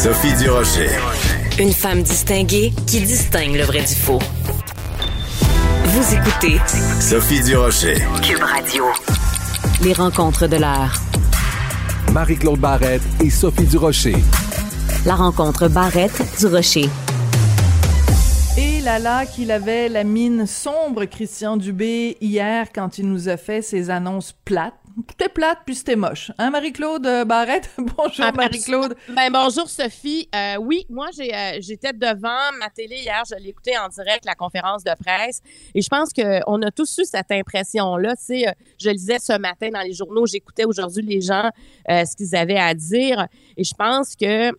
Sophie Durocher. Une femme distinguée qui distingue le vrai du faux. Vous écoutez Sophie Durocher. Cube Radio. Les rencontres de l'heure. Marie-Claude Barrette et Sophie Durocher. La rencontre Barrette-Durocher. Et là là qu'il avait la mine sombre, Christian Dubé, hier, quand il nous a fait ses annonces plates. C'était plate, puis c'était moche. Hein, Marie-Claude euh, Barrette? bonjour, Ah, Marie-Claude. Ben, bonjour Sophie. Euh, oui, moi j'ai euh, j'étais devant ma télé hier, je l'ai écouté en direct la conférence de presse et je pense que on a tous eu cette impression là, tu sais, je lisais ce matin dans les journaux, j'écoutais aujourd'hui les gens euh, ce qu'ils avaient à dire et je pense que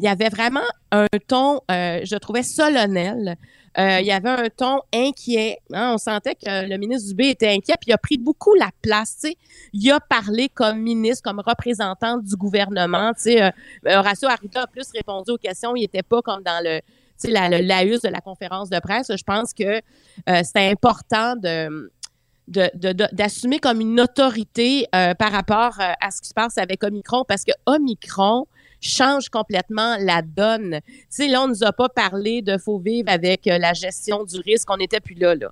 il y avait vraiment un ton euh, je trouvais solennel. Euh, il y avait un ton inquiet. hein. On sentait que le ministre Dubé était inquiet, puis il a pris beaucoup la place. Il a parlé comme ministre, comme représentant du gouvernement. sais. Euh, Horacio Arruda a plus répondu aux questions. Il n'était pas comme dans le, la, de la conférence de presse. Je pense que euh, c'était important de d'assumer comme une autorité euh, par rapport euh, à ce qui se passe avec Omicron, parce que Omicron change complètement la donne. Tu sais, là, on nous a pas parlé de faut vivre avec euh, la gestion du risque. On n'était plus là, là.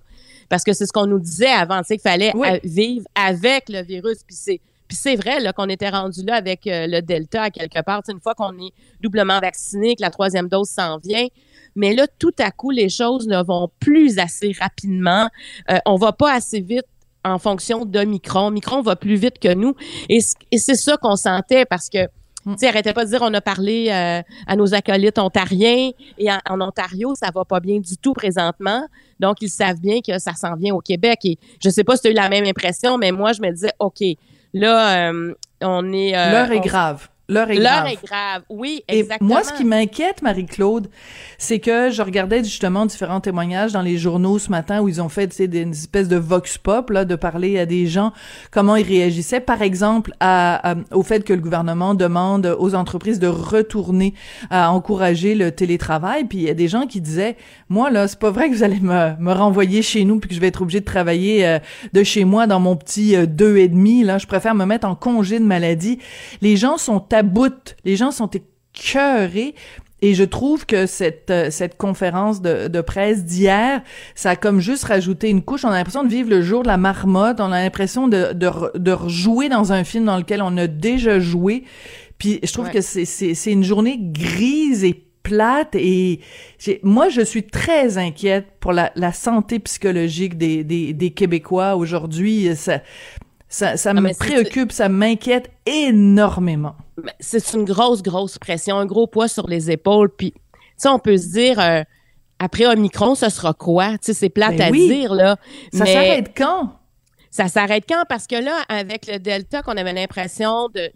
Parce que c'est ce qu'on nous disait avant, tu sais, qu'il fallait Oui. euh, vivre avec le virus. Puis c'est puis c'est vrai là qu'on était rendu là avec euh, le Delta à quelque part. Une fois qu'on est doublement vacciné, que la troisième dose s'en vient. Mais là, tout à coup, les choses ne vont plus assez rapidement. Euh, on va pas assez vite en fonction d'Omicron. Omicron va plus vite que nous. Et c'est ça qu'on sentait parce que tu sais, arrêtez pas de dire on a parlé euh, à nos acolytes ontariens et en, en Ontario, ça va pas bien du tout présentement. Donc, ils savent bien que ça s'en vient au Québec. Et je sais pas si tu as eu la même impression, mais moi, je me disais, OK, là, euh, on est... euh, L'heure est grave. L'heure est L'heure grave. est grave. Oui, Et exactement. moi, ce qui m'inquiète, Marie-Claude, c'est que je regardais justement différents témoignages dans les journaux ce matin où ils ont fait tu sais, des une espèce de vox pop, là, de parler à des gens comment ils réagissaient, par exemple, à, à- au fait que le gouvernement demande aux entreprises de retourner à encourager le télétravail. Puis il y a des gens qui disaient, moi, là, c'est pas vrai que vous allez me, me renvoyer chez nous puis que je vais être obligé de travailler euh, de chez moi dans mon petit euh, deux et demi. Là, je préfère me mettre en congé de maladie. Les gens sont à bout. Les gens sont écœurés. Et je trouve que cette euh, cette conférence de, de presse d'hier, ça a comme juste rajouté une couche. On a l'impression de vivre le jour de la marmotte. On a l'impression de, de, re- de rejouer dans un film dans lequel on a déjà joué. Puis je trouve Ouais. que c'est c'est c'est une journée grise et plate et j'ai- moi je suis très inquiète pour la, la santé psychologique des, des, des Québécois aujourd'hui ça ça, ça Non, me préoccupe ça m'inquiète énormément c'est une grosse, grosse pression, un gros poids sur les épaules. Puis, tu sais, on peut se dire, euh, après Omicron, ce sera quoi? Tu sais, c'est plate Ben à oui. dire, là. ça mais s'arrête quand? Ça s'arrête quand? Parce que là, avec le Delta, qu'on avait l'impression de,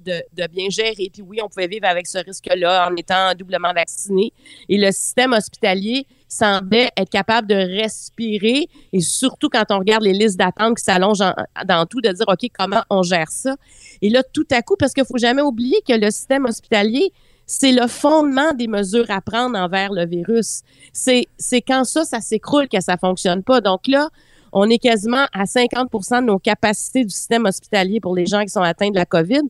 bien gérer, puis oui, on pouvait vivre avec ce risque-là en étant doublement vacciné. Et le système hospitalier semblait être capable de respirer, et surtout quand on regarde les listes d'attente qui s'allongent en- dans tout, de dire, OK, comment on gère ça? Et là, tout à coup, parce qu'il faut jamais oublier que le système hospitalier, c'est le fondement des mesures à prendre envers le virus. C'est, quand ça, ça s'écroule que ça fonctionne pas. Donc là, on est quasiment à 50% de nos capacités du système hospitalier pour les gens qui sont atteints de la COVID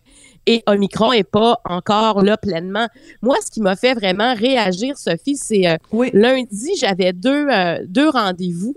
et Omicron est pas encore là pleinement. Moi, ce qui m'a fait vraiment réagir, Sophie, c'est euh, oui lundi, j'avais deux, euh, deux rendez-vous.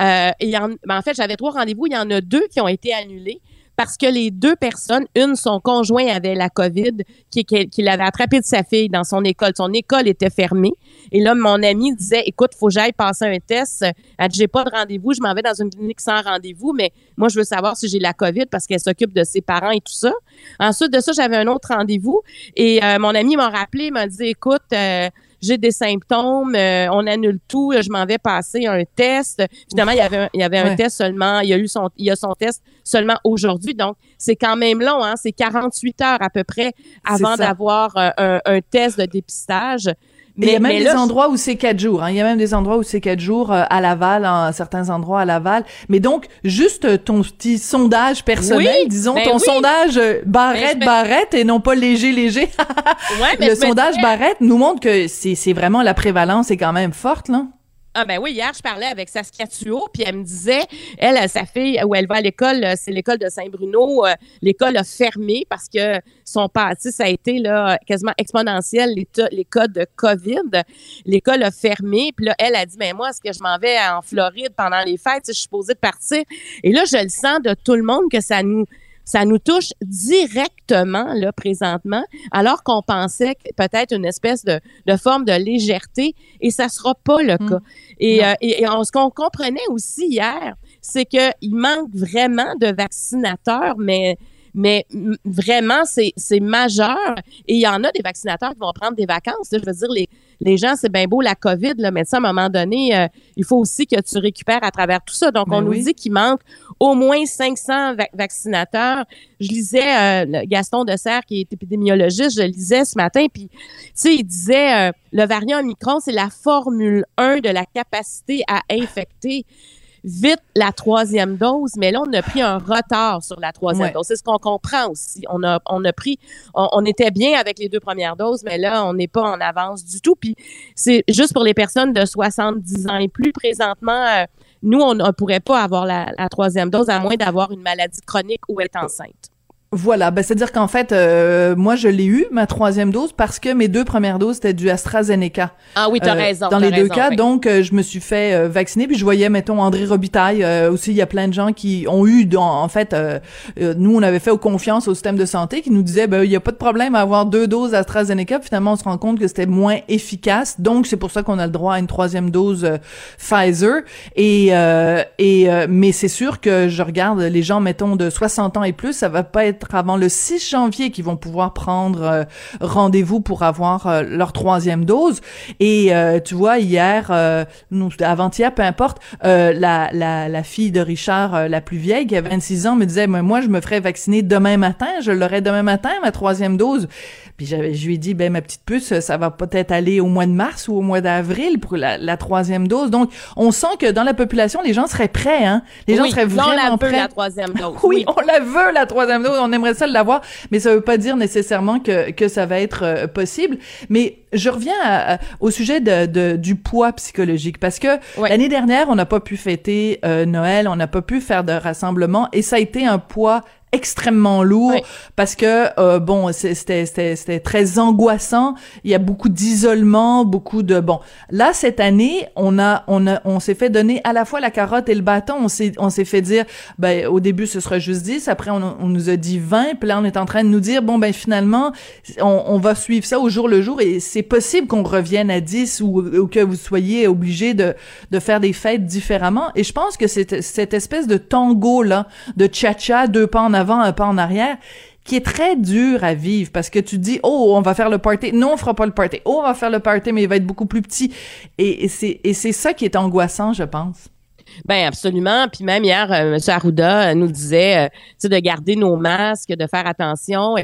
Euh, et en, ben, en fait, j'avais trois rendez-vous. Il y en a deux qui ont été annulés parce que les deux personnes, une, son conjoint avait la COVID, qui, qui, qui l'avait attrapé de sa fille dans son école. Son école était fermée. Et là, mon ami disait, écoute, faut que j'aille passer un test. Elle dit, j'ai pas de rendez-vous. Je m'en vais dans une clinique sans rendez-vous, mais moi, je veux savoir si j'ai la COVID parce qu'elle s'occupe de ses parents et tout ça. Ensuite de ça, j'avais un autre rendez-vous. Et euh, mon ami m'a rappelé, m'a dit, écoute, euh, j'ai des symptômes, euh, on annule tout, je m'en vais passer un test. Finalement, il y avait un, il y avait un Ouais. test seulement, il y a eu son il y a son test seulement aujourd'hui. Donc, c'est quand même long hein, c'est 48 heures à peu près avant d'avoir euh, un, un test de dépistage. Mais il y a même des là, endroits où c'est quatre jours. Hein. Il y a même des endroits où c'est quatre jours euh, à Laval, en certains endroits à Laval. Mais donc, juste euh, ton petit sondage personnel, Oui, disons, ben ton oui. sondage euh, Barrette, Ben, me- Barrette et non pas léger, léger. ouais, mais Le sondage Barrette nous montre que c'est c'est vraiment la prévalence est quand même forte, là. Ah ben oui, hier, je parlais avec Saskia Tuo, puis elle me disait, elle, sa fille, où elle va à l'école, euh, c'est l'école de Saint-Bruno, euh, l'école a fermé parce que son passé, ça a été là, quasiment exponentiel, les, les cas de COVID. L'école a fermé, puis là, elle a dit, mais moi, est-ce que je m'en vais en Floride pendant les fêtes? Je suis supposée de partir? Et là, je le sens de tout le monde que ça nous ça nous touche directement là présentement, alors qu'on pensait peut-être une espèce de, de, forme de légèreté, et ça sera pas le hmm. cas. Et, euh, et, ce qu'on comprenait aussi hier, c'est qu'il manque vraiment de vaccinateurs, mais mais vraiment, c'est, majeur. Et il y en a des vaccinateurs qui vont prendre des vacances. Je veux dire, les, les gens, c'est bien beau la COVID, là, mais ça, à un moment donné, euh, il faut aussi que tu récupères à travers tout ça. Donc, ben on nous dit qu'il manque au moins 500 vaccinateurs. Je lisais euh, Gaston Dessert, qui est épidémiologiste, je lisais ce matin, puis, tu sais, il disait, euh, le variant Omicron, c'est la formule 1 de la capacité à infecter vite la troisième dose, mais là, on a pris un retard sur la troisième dose. C'est ce qu'on comprend aussi. On a, on a pris, on, était bien avec les deux premières doses, mais là, on n'est pas en avance du tout. Puis c'est juste pour les personnes de 70 ans et plus, présentement, euh, nous, on ne pourrait pas avoir la, la troisième dose à moins d'avoir une maladie chronique ou être enceinte. Voilà, ben c'est-à-dire qu'en fait, euh, moi je l'ai eu ma troisième dose parce que mes deux premières doses c'était du AstraZeneca. Ah oui, t'as euh, raison. Dans les deux cas, donc euh, je me suis fait vacciner puis je voyais mettons André Robitaille aussi. Il y a plein de gens qui ont eu, en fait, nous on avait fait confiance au système de santé qui nous disait ben il y a pas de problème à avoir deux doses AstraZeneca. Finalement, on se rend compte que c'était moins efficace, donc c'est pour ça qu'on a le droit à une troisième dose Pfizer. Et et mais c'est sûr que je regarde les gens mettons de 60 ans et plus, ça va pas être avant le 6 janvier qui vont pouvoir prendre euh, rendez-vous pour avoir euh, leur troisième dose. Et euh, tu vois, hier, avant-hier, peu importe, la, la, la fille de Richard, la plus vieille, qui a 26 ans, me disait, moi, je me ferai vacciner demain matin, je l'aurai demain matin, ma troisième dose. Puis je lui ai dit, ben ma petite puce, ça va peut-être aller au mois de mars ou au mois d'avril pour la, la, troisième dose. Donc, on sent que dans la population, les gens seraient prêts, hein. Les gens seraient vraiment on la prêts. la troisième dose. oui, on la veut, la troisième dose. On aimerait ça l'avoir, mais ça veut pas dire nécessairement que, que ça va être euh, possible. Mais je reviens au sujet de, de, du poids psychologique parce que l'année dernière, on n'a pas pu fêter euh, Noël, on n'a pas pu faire de rassemblement et ça a été un poids extrêmement lourd parce que euh, bon c'était c'était très angoissant. Il y a beaucoup d'isolement beaucoup de bon. Là cette année on a on a on s'est fait donner à la fois la carotte et le bâton. On s'est on s'est fait dire ben au début ce sera juste 10 après on, on, nous a dit 20 puis là on est en train de nous dire bon ben finalement on, on va suivre ça au jour le jour et c'est possible qu'on revienne à 10 ou, ou, que vous soyez obligé de de faire des fêtes différemment. Et je pense que c'est cette espèce de tango là de cha-cha deux pas en avant, un pas en arrière, qui est très dur à vivre parce que tu dis oh on va faire le party non on fera pas le party oh on va faire le party mais il va être beaucoup plus petit et, c'est et c'est ça qui est angoissant je pense ben absolument. Puis même hier, euh, M. Arruda euh, nous disait, euh, de garder nos masques, de faire attention.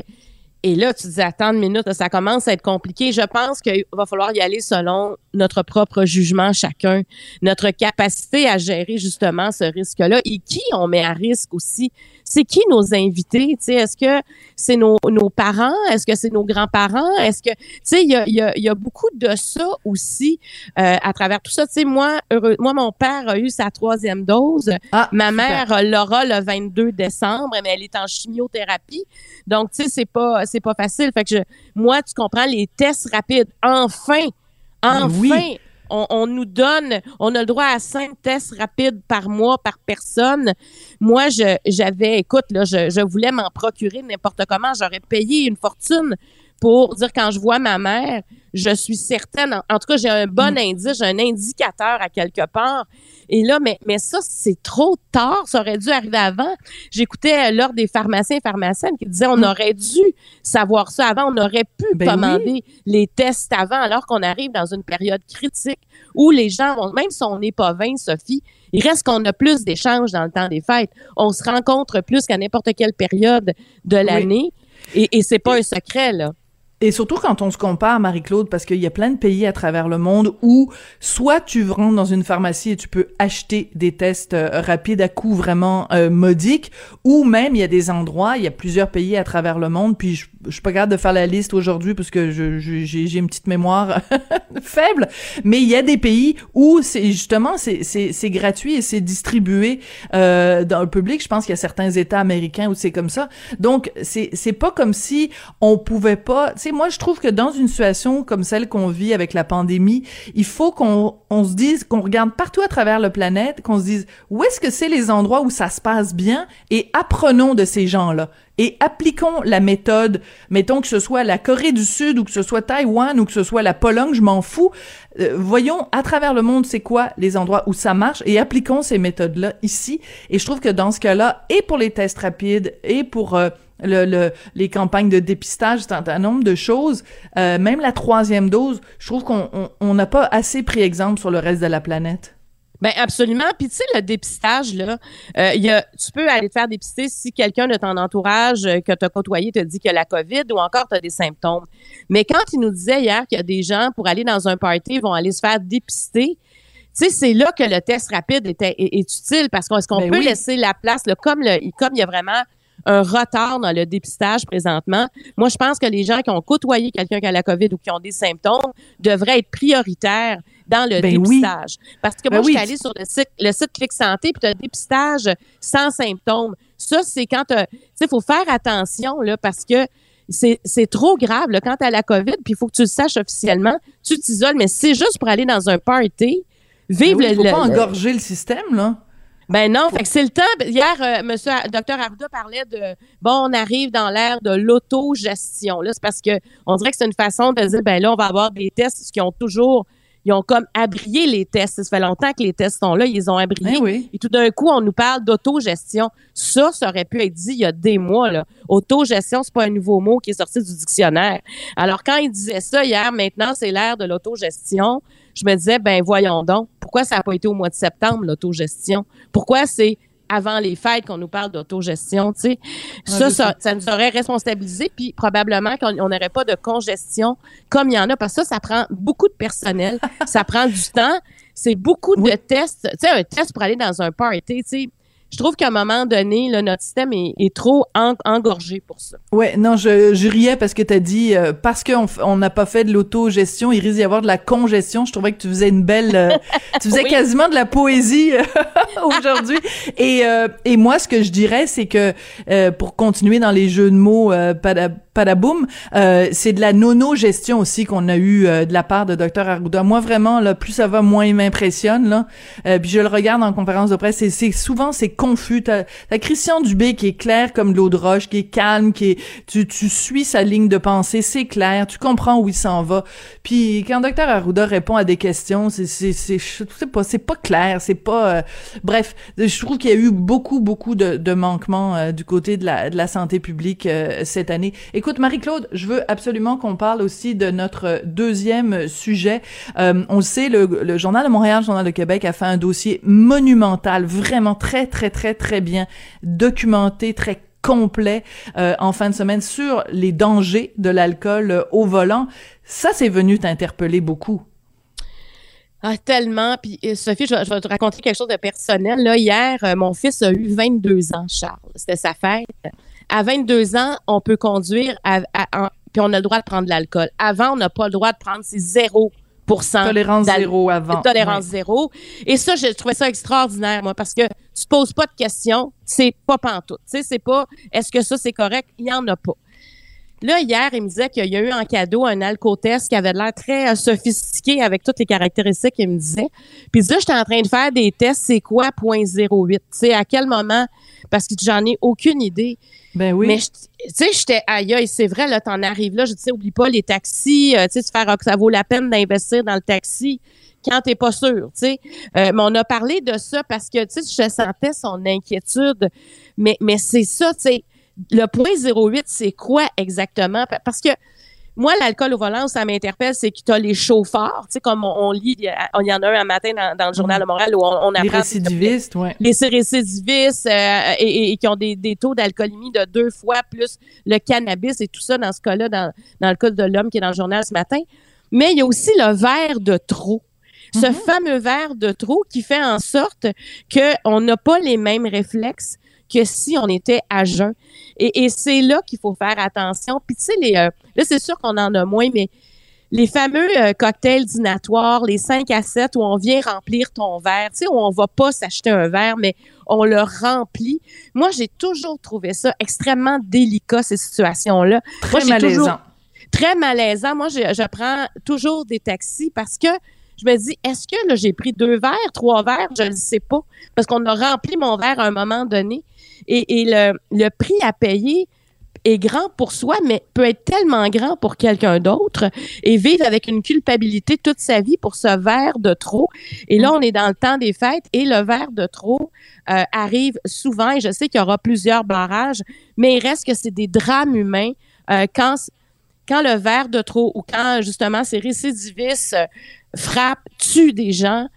Et là, tu dis, attends une minute, ça commence à être compliqué. Je pense qu'il va falloir y aller selon notre propre jugement chacun, notre capacité à gérer justement ce risque-là et qui on met à risque aussi. C'est qui nos invités? Est-ce que c'est nos, nos parents? Est-ce que c'est nos grands-parents? Est-ce que, tu sais, il y a, y, a, y a, beaucoup de ça aussi euh, à travers tout ça. Tu sais, moi, heureux, moi, mon père a eu sa troisième dose. Ah, Ma mère l'aura le 22 décembre, mais elle est en chimiothérapie. Donc, tu sais, c'est pas c'est pas facile. Fait que je, moi, tu comprends, les tests rapides, enfin, enfin, on, nous donne, on a le droit à cinq tests rapides par mois par personne. Moi, je, j'avais, écoute, là, je, je voulais m'en procurer n'importe comment. J'aurais payé une fortune pour dire quand je vois ma mère, je suis certaine, en, tout cas, j'ai un bon mm. indice, j'ai un indicateur à quelque part. Et là, mais, mais ça, c'est trop tard. Ça aurait dû arriver avant. J'écoutais l'ordre des pharmaciens et pharmaciennes qui disaient on mm. aurait dû savoir ça avant. On aurait pu ben commander les tests avant alors qu'on arrive dans une période critique où les gens, même si on n'est pas 20, Sophie, il reste qu'on a plus d'échanges dans le temps des fêtes. On se rencontre plus qu'à n'importe quelle période de l'année. Et, et c'est pas un secret, là. Et surtout quand on se compare, Marie-Claude, parce qu'il y a plein de pays à travers le monde où soit tu rentres dans une pharmacie et tu peux acheter des tests euh, rapides à coût vraiment euh, modique, ou même il y a des endroits, il y a plusieurs pays à travers le monde, puis je, je suis pas capable de faire la liste aujourd'hui parce que je, je- j'ai j'ai une petite mémoire faible, mais il y a des pays où c'est justement c'est c'est gratuit et c'est distribué euh, dans le public. Je pense qu'il y a certains États américains où c'est comme ça. Donc c'est pas comme si on pouvait pas. Moi je trouve que dans une situation comme celle qu'on vit avec la pandémie, il faut qu'on on se dise qu'on regarde partout à travers la planète, qu'on se dise où est-ce que c'est les endroits où ça se passe bien et apprenons de ces gens-là et appliquons la méthode, mettons que ce soit la Corée du Sud ou que ce soit Taïwan ou que ce soit la Pologne, je m'en fous. Euh, voyons à travers le monde c'est quoi les endroits où ça marche et appliquons ces méthodes-là ici. Et je trouve que dans ce cas-là, et pour les tests rapides et pour euh, le, le- les campagnes de dépistage, c'est un, nombre de choses, euh, même la troisième dose, je trouve qu'on on- on n'a pas assez pris exemple sur le reste de la planète. Ben absolument. Puis tu sais, le dépistage, là, euh, y a, tu peux aller te faire dépister si quelqu'un de ton entourage euh, que tu as côtoyé te dit qu'il y a la COVID ou encore tu as des symptômes. Mais quand il nous disait hier qu'il y a des gens, pour aller dans un party, vont aller se faire dépister, tu sais, c'est là que le test rapide était, est, est utile parce qu'on est-ce qu'on Ben peut oui. laisser la place, là, comme, le, comme il y a vraiment un retard dans le dépistage présentement. Moi, je pense que les gens qui ont côtoyé quelqu'un qui a la COVID ou qui ont des symptômes devraient être prioritaires dans le Ben oui. dépistage. Parce que Ben moi, oui. je suis allée sur le site, le site Clic Santé, puis tu as dépistage sans symptômes. Ça, c'est quand tu sais, il faut faire attention, là, parce que c'est trop grave, là, quand tu as la COVID, puis il faut que tu le sasaches officiellement, tu t'isoles, mais c'est juste pour aller dans un party, Ben vivre oui, le, faut le- pas engorger le système, là. Ben non, fait que c'est le temps. Hier, euh, monsieur docteur Arruda parlait de bon, on arrive dans l'ère de l'autogestion. Là, c'est parce que on dirait que c'est une façon de dire ben là, on va avoir des tests qui ont toujours ils ont comme abrié les tests. Ça fait longtemps que les tests sont là, ils ont abriés. Ben oui. Et tout d'un coup, on nous parle d'autogestion. Ça, ça aurait pu être dit il y a des mois. Là. Autogestion, c'est pas un nouveau mot qui est sorti du dictionnaire. Alors, quand il disait ça hier, maintenant, c'est l'ère de l'autogestion, je me disais, ben voyons donc, pourquoi ça n'a pas été au mois de septembre, l'autogestion? Pourquoi c'est avant les fêtes qu'on nous parle d'autogestion, tu sais? ça, ça, nous aurait responsabilisé, puis probablement qu'on on n'aurait pas de congestion comme il y en a, parce que ça, ça prend beaucoup de personnel, ça prend du temps, c'est beaucoup de tests. Tu sais, un test pour aller dans un party, tu sais, je trouve qu'à un moment donné, là, notre système est, est trop en- engorgé pour ça. Ouais, non, je, je riais parce que t'as dit euh, parce qu'on n'a pas fait de l'autogestion, il risque d'y avoir de la congestion. Je trouvais que tu faisais une belle, euh, tu faisais Oui. quasiment de la poésie euh, aujourd'hui. Et euh, et moi, ce que je dirais, c'est que euh, pour continuer dans les jeux de mots, euh, pada- padaboum, euh, c'est de la nono-gestion aussi qu'on a eu euh, de la part de Dr Arruda. Moi, vraiment, là, plus ça va, moins il m'impressionne. Euh, puis je le regarde en conférence de presse, et c'est souvent c'est confus. T'as t'as Christian Dubé qui est clair comme l'eau de roche, qui est calme, qui est tu tu suis sa ligne de pensée, c'est clair, tu comprends où il s'en va. Puis quand Dr Arruda répond à des questions, c'est c'est je sais pas, c'est pas clair, c'est pas euh, bref, je trouve qu'il y a eu beaucoup beaucoup de, de manquements euh, du côté de la de la santé publique euh, cette année. Marie-Claude, je veux absolument qu'on parle aussi de notre deuxième sujet. Euh, on le sait, le, journal de Montréal, le journal de Québec a fait un dossier monumental, vraiment très très très très bien documenté, très complet euh, en fin de semaine sur les dangers de l'alcool euh, au volant. Ça, c'est venu t'interpeller beaucoup. Ah, tellement. Puis, euh, Sophie, je vais, te raconter quelque chose de personnel. Hier, euh, mon fils a eu 22 ans, Charles. C'était sa fête. À 22 ans, on peut conduire, à, à- en- puis on a le droit de prendre de l'alcool. Avant, on n'a pas le droit de prendre, c'est 0 Tolérance zéro avant. Tolérance zéro. Et ça, je trouvais ça extraordinaire, moi, parce que tu te poses pas de questions, c'est pas pantoute. Tu sais, c'est pas est-ce que ça c'est correct? Il y en a pas. Là, hier, il me disait qu'il y a eu en cadeau un alcotest qui avait l'air très euh, sophistiqué avec toutes les caractéristiques qu'il me disait. Puis là, j'étais en train de faire des tests, c'est quoi 0.08? Tu sais, à quel moment? Parce que j'en ai aucune idée. Ben oui. Mais tu sais, j'étais aïe, c'est vrai, là, t'en arrives là. Je disais, oublie pas les taxis, euh, tu sais, faire, ça vaut la peine d'investir dans le taxi quand t'es pas sûr, tu sais. Euh, mais on a parlé de ça parce que, tu sais, je sentais son inquiétude. Mais, mais c'est ça, tu sais. Le point 08, c'est quoi exactement? Pa- Parce que moi, l'alcool au volant, ça m'interpelle, c'est que tu as les chauffeurs, tu sais, comme on, lit, il y en a un un matin dans, le journal de Montréal où on, apprend... Les récidivistes, oui. Les récidivistes euh, et, qui ont des, taux d'alcoolémie de deux fois plus le cannabis et tout ça dans ce cas-là, dans, dans le cas de l'homme qui est dans le journal ce matin. Mais il y a aussi le verre de trop. Ce mm-hmm. fameux verre de trop qui fait en sorte qu'on n'a pas les mêmes réflexes que si on était à jeun. Et, c'est là qu'il faut faire attention. Puis tu sais, les, euh, là, c'est sûr qu'on en a moins, mais les fameux euh, cocktails dînatoires, les 5 à 7 où on vient remplir ton verre, tu sais, où on va pas s'acheter un verre, mais on le remplit. Moi, j'ai toujours trouvé ça extrêmement délicat, ces situations-là. Très malaisant. très malaisant. Moi, je, je prends toujours des taxis parce que je me dis, est-ce que là, j'ai pris deux verres, trois verres? Je ne sais pas. Parce qu'on a rempli mon verre à un moment donné. Et, le, prix à payer est grand pour soi, mais peut être tellement grand pour quelqu'un d'autre et vivre avec une culpabilité toute sa vie pour ce verre de trop. Et là, on est dans le temps des fêtes et le verre de trop euh, arrive souvent et je sais qu'il y aura plusieurs barrages, mais il reste que c'est des drames humains euh, quand quand le verre de trop ou quand justement ces récidivistes euh, frappent, tuent des gens,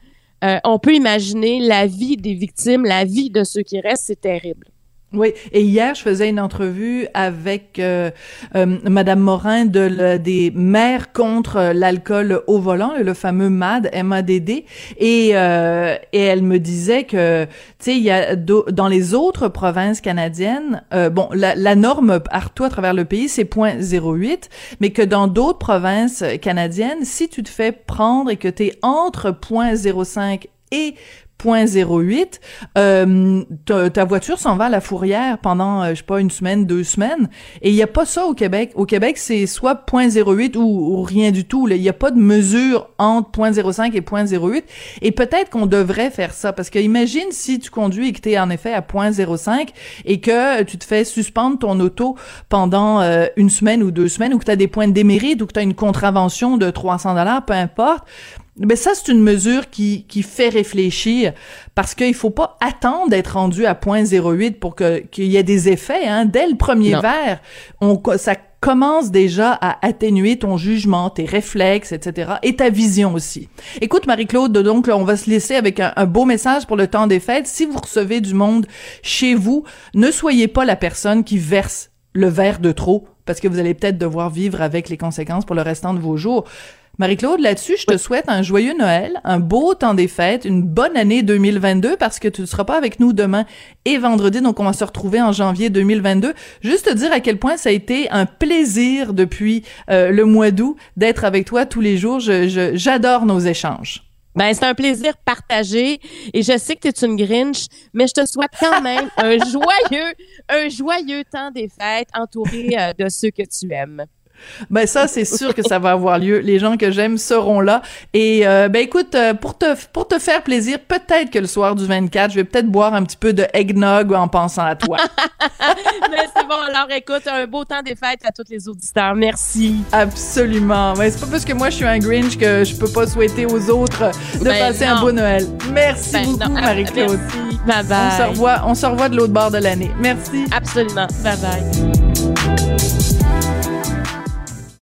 on peut imaginer la vie des victimes, la vie de ceux qui restent, c'est terrible. Oui, et hier je faisais une entrevue avec euh, euh, Madame Morin de des mères contre l'alcool au volant, le fameux MAD, M-A-D-D, et euh, et elle me disait que tu sais il y a dans les autres provinces canadiennes, euh, bon la, la norme partout à travers le pays c'est 0.08, mais que dans d'autres provinces canadiennes, si tu te fais prendre et que tu es entre 0.05 et 0.08, euh, ta, voiture s'en va à la fourrière pendant, euh, je sais pas, une semaine, deux semaines. Et il n'y a pas ça au Québec. Au Québec, c'est soit 0.08 ou, ou, rien du tout. Il n'y a pas de mesure entre 0.05 et 0.08. Et peut-être qu'on devrait faire ça. Parce que imagine si tu conduis et que tu es en effet à 0.05 et que tu te fais suspendre ton auto pendant euh, une semaine ou deux semaines ou que tu des points de démérite ou que tu une contravention de 300 dollars, peu importe mais ça, c'est une mesure qui, qui fait réfléchir parce qu'il faut pas attendre d'être rendu à 0.08 pour que qu'il y ait des effets. Hein. Dès le premier verre, on, ça commence déjà à atténuer ton jugement, tes réflexes, etc. et ta vision aussi. Écoute, Marie-Claude, donc on va se laisser avec un, un, beau message pour le temps des fêtes. Si vous recevez du monde chez vous, ne soyez pas la personne qui verse le verre de trop parce que vous allez peut-être devoir vivre avec les conséquences pour le restant de vos jours. Marie-Claude, là-dessus, je te souhaite un joyeux Noël, un beau temps des fêtes, une bonne année 2022 parce que tu ne seras pas avec nous demain et vendredi, donc on va se retrouver en janvier 2022. Juste te dire à quel point ça a été un plaisir depuis euh, le mois d'août d'être avec toi tous les jours. j'adore nos échanges. Ben, c'est un plaisir partagé et je sais que tu es une Grinch, mais je te souhaite quand même un joyeux, un joyeux temps des fêtes entouré euh, de ceux que tu aimes. Ben ça, c'est sûr que ça va avoir lieu. Les gens que j'aime seront là. Et euh, ben écoute, euh, pour te pour te faire plaisir, peut-être que le soir du 24, je vais peut-être boire un petit peu de eggnog en pensant à toi. Mais c'est bon. Alors écoute, un beau temps des fêtes à tous les auditeurs. Merci. Absolument. Mais c'est pas parce que moi je suis un Grinch que je peux pas souhaiter aux autres de ben passer un beau Noël. Merci ben beaucoup, Marie-Claude. Bye bye. On se revoit, on se revoit de l'autre bord de l'année. Merci. Absolument. Bye bye.